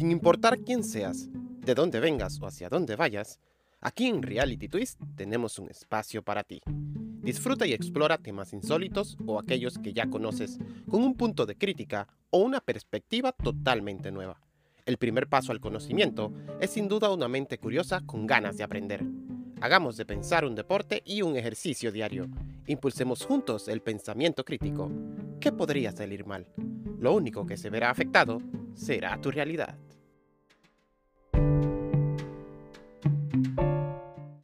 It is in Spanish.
Sin importar quién seas, de dónde vengas o hacia dónde vayas, aquí en Reality Twist tenemos un espacio para ti. Disfruta y explora temas insólitos o aquellos que ya conoces con un punto de crítica o una perspectiva totalmente nueva. El primer paso al conocimiento es sin duda una mente curiosa con ganas de aprender. Hagamos de pensar un deporte y un ejercicio diario. Impulsemos juntos el pensamiento crítico. ¿Qué podría salir mal? Lo único que se verá afectado será tu realidad. thank you